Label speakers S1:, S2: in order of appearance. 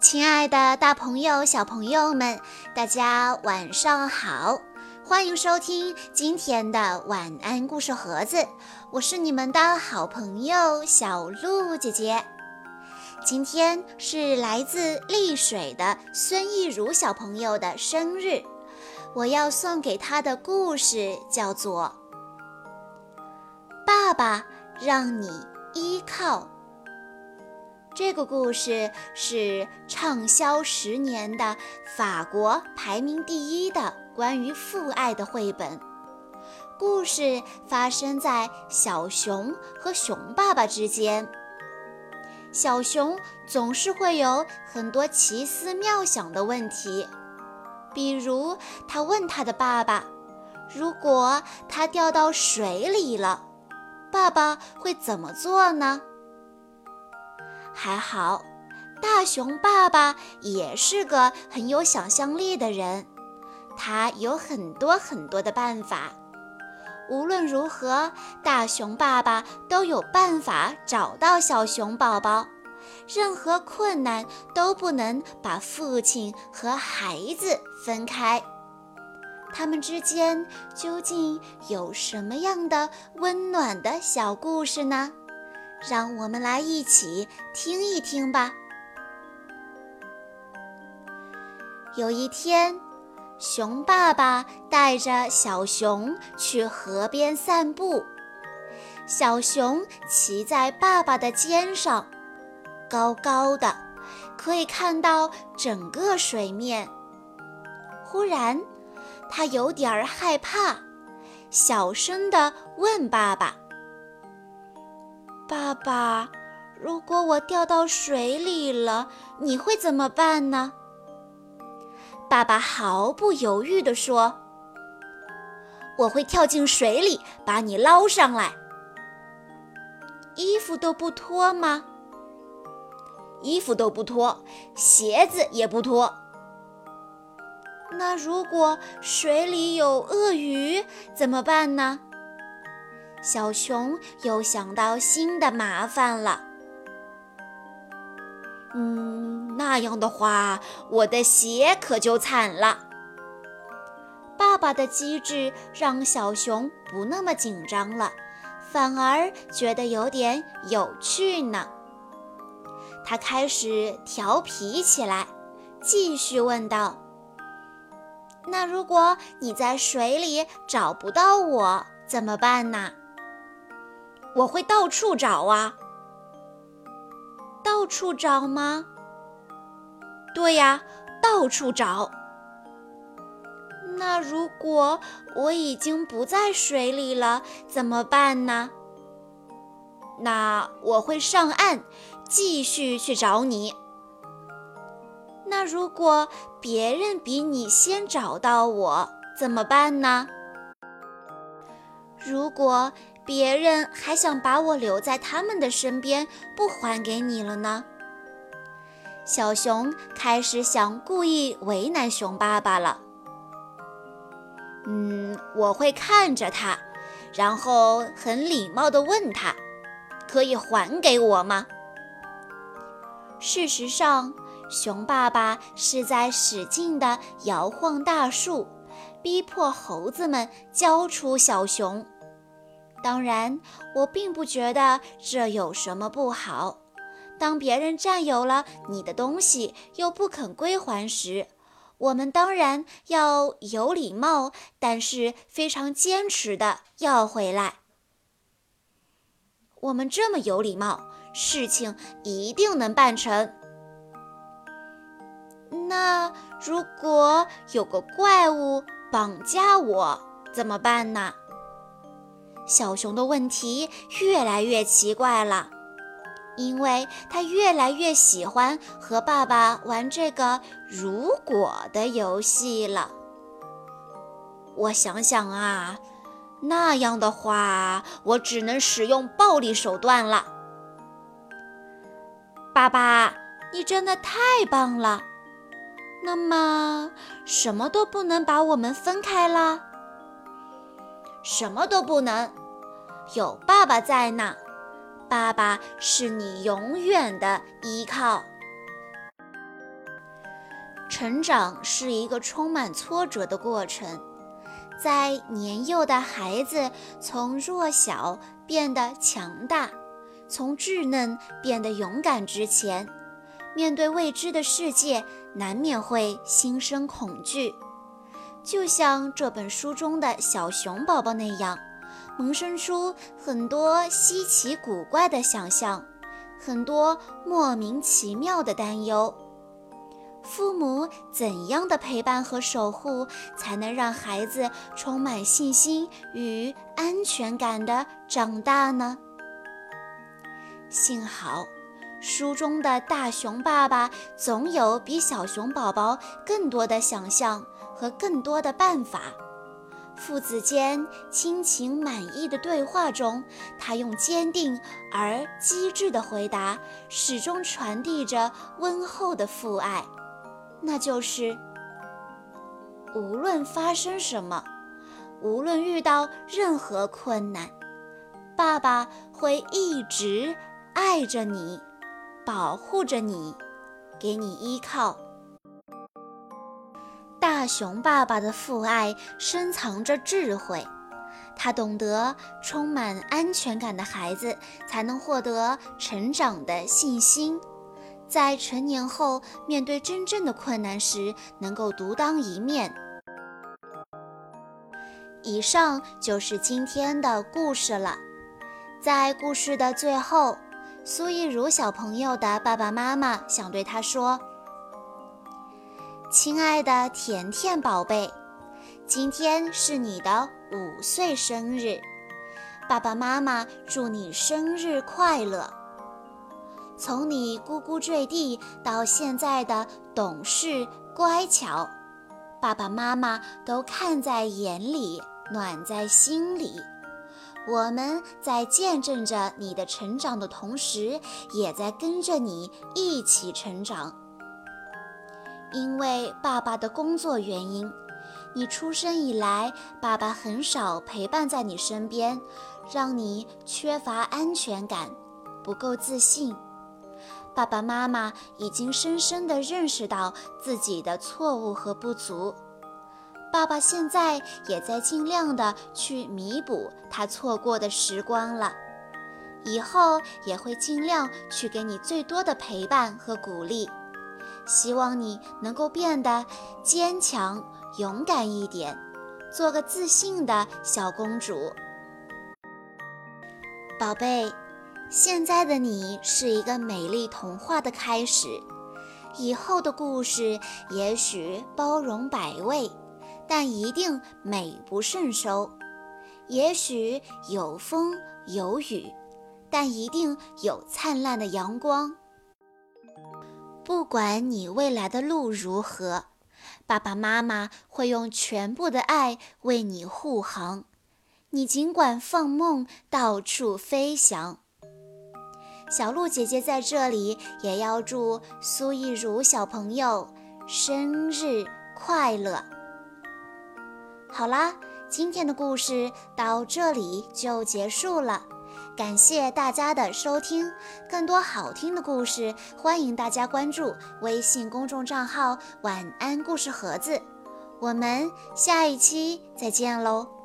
S1: 亲爱的，大朋友、小朋友们，大家晚上好！欢迎收听今天的晚安故事盒子，我是你们的好朋友小鹿姐姐。今天是来自丽水的孙艺如小朋友的生日，我要送给他的故事叫做《爸爸让你依靠》。这个故事是畅销十年的法国排名第一的关于父爱的绘本。故事发生在小熊和熊爸爸之间。小熊总是会有很多奇思妙想的问题，比如他问他的爸爸：“如果他掉到水里了，爸爸会怎么做呢？”还好，大熊爸爸也是个很有想象力的人，他有很多很多的办法。无论如何，大熊爸爸都有办法找到小熊宝宝。任何困难都不能把父亲和孩子分开。他们之间究竟有什么样的温暖的小故事呢？让我们来一起听一听吧。有一天，熊爸爸带着小熊去河边散步。小熊骑在爸爸的肩上，高高的，可以看到整个水面。忽然，他有点害怕，小声地问爸爸。爸爸，如果我掉到水里了，你会怎么办呢？爸爸毫不犹豫地说：“我会跳进水里把你捞上来。”衣服都不脱吗？衣服都不脱，鞋子也不脱。那如果水里有鳄鱼怎么办呢？小熊又想到新的麻烦了。嗯，那样的话，我的鞋可就惨了。爸爸的机智让小熊不那么紧张了，反而觉得有点有趣呢。他开始调皮起来，继续问道：“那如果你在水里找不到我，怎么办呢？”我会到处找啊，到处找吗？对呀，到处找。那如果我已经不在水里了，怎么办呢？那我会上岸，继续去找你。那如果别人比你先找到我，怎么办呢？如果。别人还想把我留在他们的身边，不还给你了呢。小熊开始想故意为难熊爸爸了。嗯，我会看着他，然后很礼貌地问他：“可以还给我吗？”事实上，熊爸爸是在使劲地摇晃大树，逼迫猴子们交出小熊。当然，我并不觉得这有什么不好。当别人占有了你的东西又不肯归还时，我们当然要有礼貌，但是非常坚持的要回来。我们这么有礼貌，事情一定能办成。那如果有个怪物绑架我，怎么办呢？小熊的问题越来越奇怪了，因为他越来越喜欢和爸爸玩这个“如果”的游戏了。我想想啊，那样的话，我只能使用暴力手段了。爸爸，你真的太棒了！那么，什么都不能把我们分开了？什么都不能。有爸爸在呢，爸爸是你永远的依靠。成长是一个充满挫折的过程，在年幼的孩子从弱小变得强大，从稚嫩变得勇敢之前，面对未知的世界，难免会心生恐惧。就像这本书中的小熊宝宝那样，萌生出很多稀奇古怪的想象，很多莫名其妙的担忧。父母怎样的陪伴和守护，才能让孩子充满信心与安全感的长大呢？幸好，书中的大熊爸爸总有比小熊宝宝更多的想象和更多的办法。父子间亲情满意的对话中，他用坚定而机智的回答，始终传递着温厚的父爱。那就是，无论发生什么，无论遇到任何困难，爸爸会一直爱着你，保护着你，给你依靠。大熊爸爸的父爱深藏着智慧，他懂得充满安全感的孩子才能获得成长的信心。在成年后，面对真正的困难时，能够独当一面。以上就是今天的故事了。在故事的最后，苏亦如小朋友的爸爸妈妈想对他说：“亲爱的甜甜宝贝，今天是你的五岁生日，爸爸妈妈祝你生日快乐。”从你呱呱坠地到现在的懂事乖巧，爸爸妈妈都看在眼里，暖在心里。我们在见证着你的成长的同时，也在跟着你一起成长。因为爸爸的工作原因，你出生以来，爸爸很少陪伴在你身边，让你缺乏安全感，不够自信。爸爸妈妈已经深深地认识到自己的错误和不足，爸爸现在也在尽量的去弥补他错过的时光了，以后也会尽量去给你最多的陪伴和鼓励，希望你能够变得坚强勇敢一点，做个自信的小公主，宝贝。现在的你是一个美丽童话的开始，以后的故事也许包容百味，但一定美不胜收；也许有风有雨，但一定有灿烂的阳光。不管你未来的路如何，爸爸妈妈会用全部的爱为你护航。你尽管放梦，到处飞翔。小鹿姐姐在这里也要祝苏亦如小朋友生日快乐。好啦，今天的故事到这里就结束了，感谢大家的收听。更多好听的故事，欢迎大家关注微信公众账号“晚安故事盒子”。我们下一期再见喽！